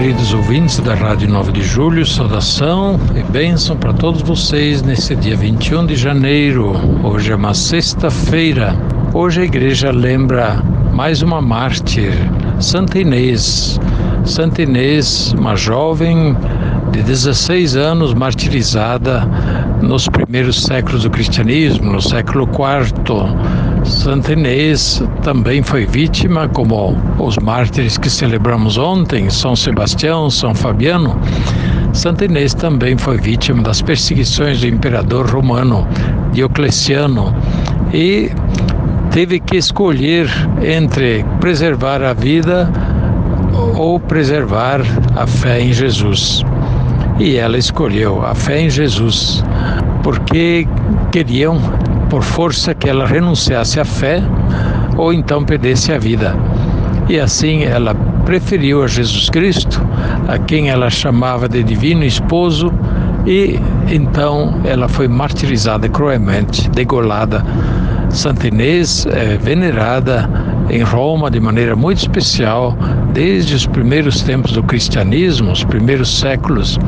Queridos ouvintes da Rádio 9 de Julho, saudação e bênção para todos vocês nesse dia 21 de janeiro. Hoje é uma sexta-feira. Hoje a igreja lembra mais uma mártir, Santa Inês. Santa Inês, uma jovem de 16 anos martirizada nos primeiros séculos do cristianismo, no século IV Santa Inês também foi vítima, como os mártires que celebramos ontem, São Sebastião, São Fabiano. Santa Inês também foi vítima das perseguições do imperador romano Diocleciano e teve que escolher entre preservar a vida ou preservar a fé em Jesus. E ela escolheu a fé em Jesus, porque queriam por força que ela renunciasse à fé ou então perdesse a vida. E assim ela preferiu a Jesus Cristo, a quem ela chamava de divino esposo, e então ela foi martirizada cruelmente, degolada. Santa Inês é venerada em Roma de maneira muito especial desde os primeiros tempos do cristianismo, os primeiros séculos,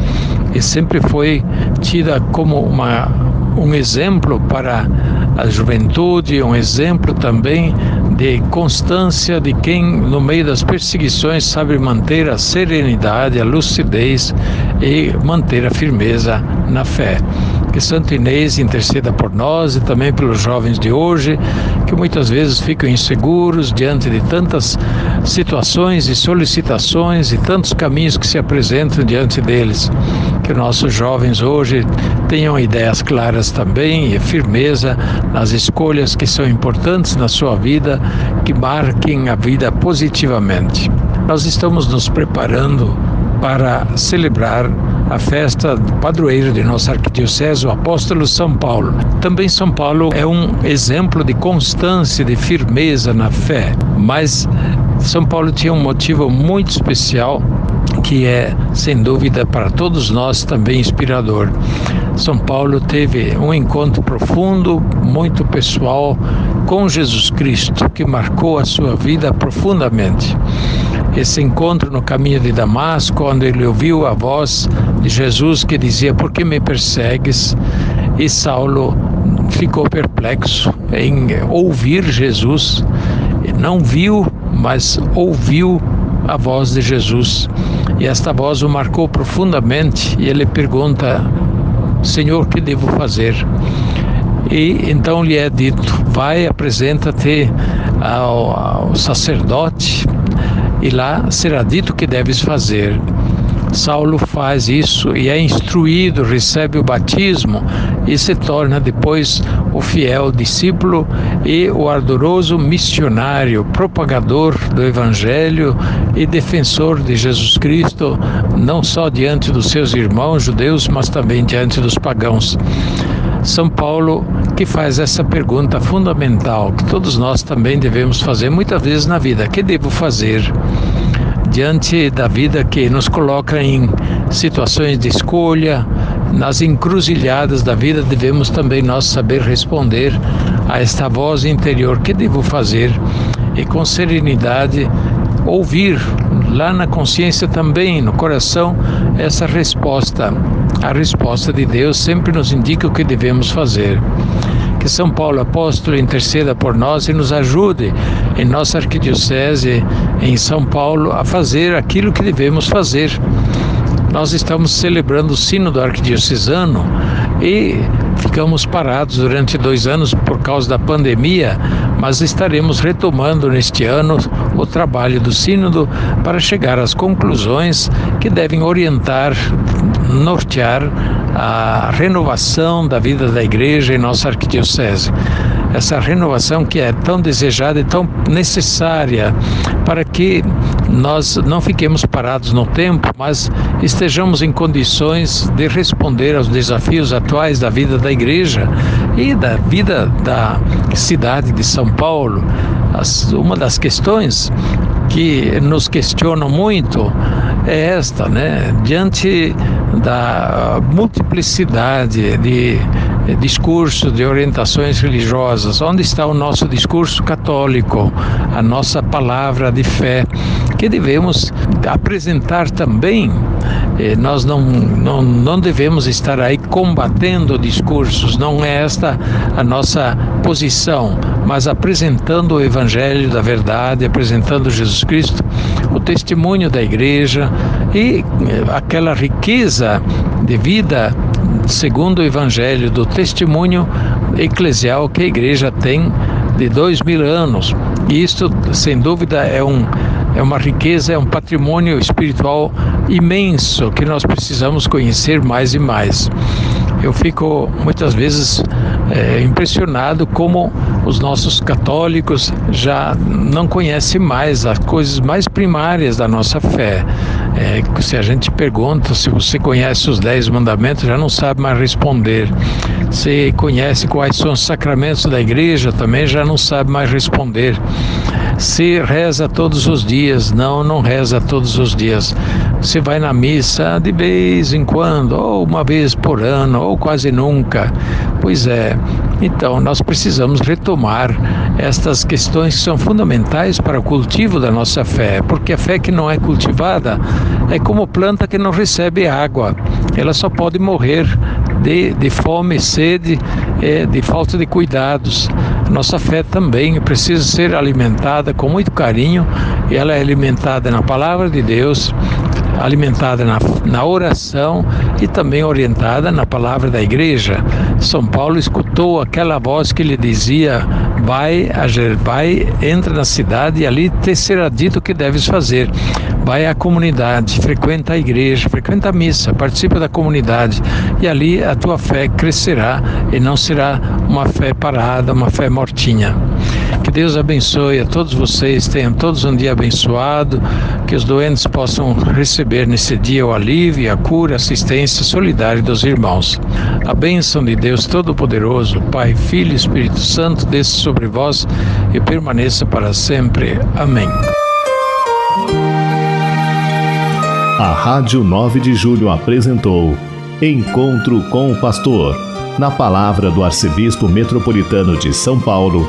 e sempre foi tida como uma um exemplo para a juventude, um exemplo também de constância de quem, no meio das perseguições, sabe manter a serenidade, a lucidez e manter a firmeza na fé. Que Santo Inês interceda por nós e também pelos jovens de hoje, que muitas vezes ficam inseguros diante de tantas situações e solicitações e tantos caminhos que se apresentam diante deles. Que nossos jovens hoje tenham ideias claras também e firmeza nas escolhas que são importantes na sua vida, que marquem a vida positivamente. Nós estamos nos preparando para celebrar a festa do padroeiro de nossa arquidiocese, o apóstolo São Paulo. Também São Paulo é um exemplo de constância, de firmeza na fé, mas São Paulo tinha um motivo muito especial que é, sem dúvida, para todos nós também inspirador. São Paulo teve um encontro profundo, muito pessoal com Jesus Cristo, que marcou a sua vida profundamente. Esse encontro no caminho de Damasco, onde ele ouviu a voz de Jesus que dizia: Por que me persegues? E Saulo ficou perplexo em ouvir Jesus. Não viu, mas ouviu a voz de Jesus. E esta voz o marcou profundamente e ele pergunta: Senhor, que devo fazer? E então lhe é dito: Vai, apresenta-te ao, ao sacerdote e lá será dito que deves fazer. Saulo faz isso e é instruído, recebe o batismo e se torna depois o fiel discípulo e o ardoroso missionário, propagador do Evangelho e defensor de Jesus Cristo, não só diante dos seus irmãos judeus, mas também diante dos pagãos. São Paulo que faz essa pergunta fundamental que todos nós também devemos fazer muitas vezes na vida: que devo fazer? diante da vida que nos coloca em situações de escolha, nas encruzilhadas da vida, devemos também nós saber responder a esta voz interior: que devo fazer? E com serenidade ouvir lá na consciência também, no coração, essa resposta. A resposta de Deus sempre nos indica o que devemos fazer. Que São Paulo apóstolo interceda por nós e nos ajude em nossa arquidiocese em São Paulo a fazer aquilo que devemos fazer. Nós estamos celebrando o sino do arquidiocesano e ficamos parados durante dois anos por causa da pandemia, mas estaremos retomando neste ano o trabalho do Sínodo para chegar às conclusões que devem orientar, nortear a renovação da vida da igreja em nossa arquidiocese. essa renovação que é tão desejada e tão necessária para que nós não fiquemos parados no tempo, mas estejamos em condições de responder aos desafios atuais da vida da igreja e da vida da cidade de São Paulo. As, uma das questões que nos questionam muito é esta, né? Diante da multiplicidade de discursos, de orientações religiosas, onde está o nosso discurso católico, a nossa palavra de fé, que devemos apresentar também. Eh, nós não, não, não devemos estar aí combatendo discursos, não é esta a nossa posição, mas apresentando o Evangelho da verdade, apresentando Jesus Cristo, o testemunho da igreja e eh, aquela riqueza de vida segundo o Evangelho do testemunho eclesial que a igreja tem de dois mil anos. E isto, sem dúvida, é, um, é uma riqueza, é um patrimônio espiritual imenso que nós precisamos conhecer mais e mais. Eu fico muitas vezes é, impressionado como os nossos católicos já não conhecem mais as coisas mais primárias da nossa fé. É, se a gente pergunta se você conhece os dez mandamentos, já não sabe mais responder. Se conhece quais são os sacramentos da igreja, também já não sabe mais responder. Se reza todos os dias, não, não reza todos os dias. Você vai na missa de vez em quando, ou uma vez por ano, ou quase nunca. Pois é, então nós precisamos retomar estas questões que são fundamentais para o cultivo da nossa fé, porque a fé que não é cultivada é como planta que não recebe água, ela só pode morrer de, de fome, sede, é, de falta de cuidados. Nossa fé também precisa ser alimentada com muito carinho ela é alimentada na palavra de Deus, alimentada na, na oração e também orientada na palavra da igreja. São Paulo escutou aquela voz que lhe dizia: vai, vai, entra na cidade e ali te será dito o que deves fazer. Vai à comunidade, frequenta a igreja, frequenta a missa, participa da comunidade e ali a tua fé crescerá e não será uma fé parada, uma fé mortinha. Que Deus abençoe a todos vocês, tenham todos um dia abençoado, que os doentes possam receber nesse dia o alívio, a cura, a assistência solidária dos irmãos. A bênção de Deus Todo-Poderoso, Pai, Filho e Espírito Santo, desça sobre vós e permaneça para sempre. Amém. A Rádio 9 de Julho apresentou Encontro com o Pastor, na palavra do Arcebispo Metropolitano de São Paulo,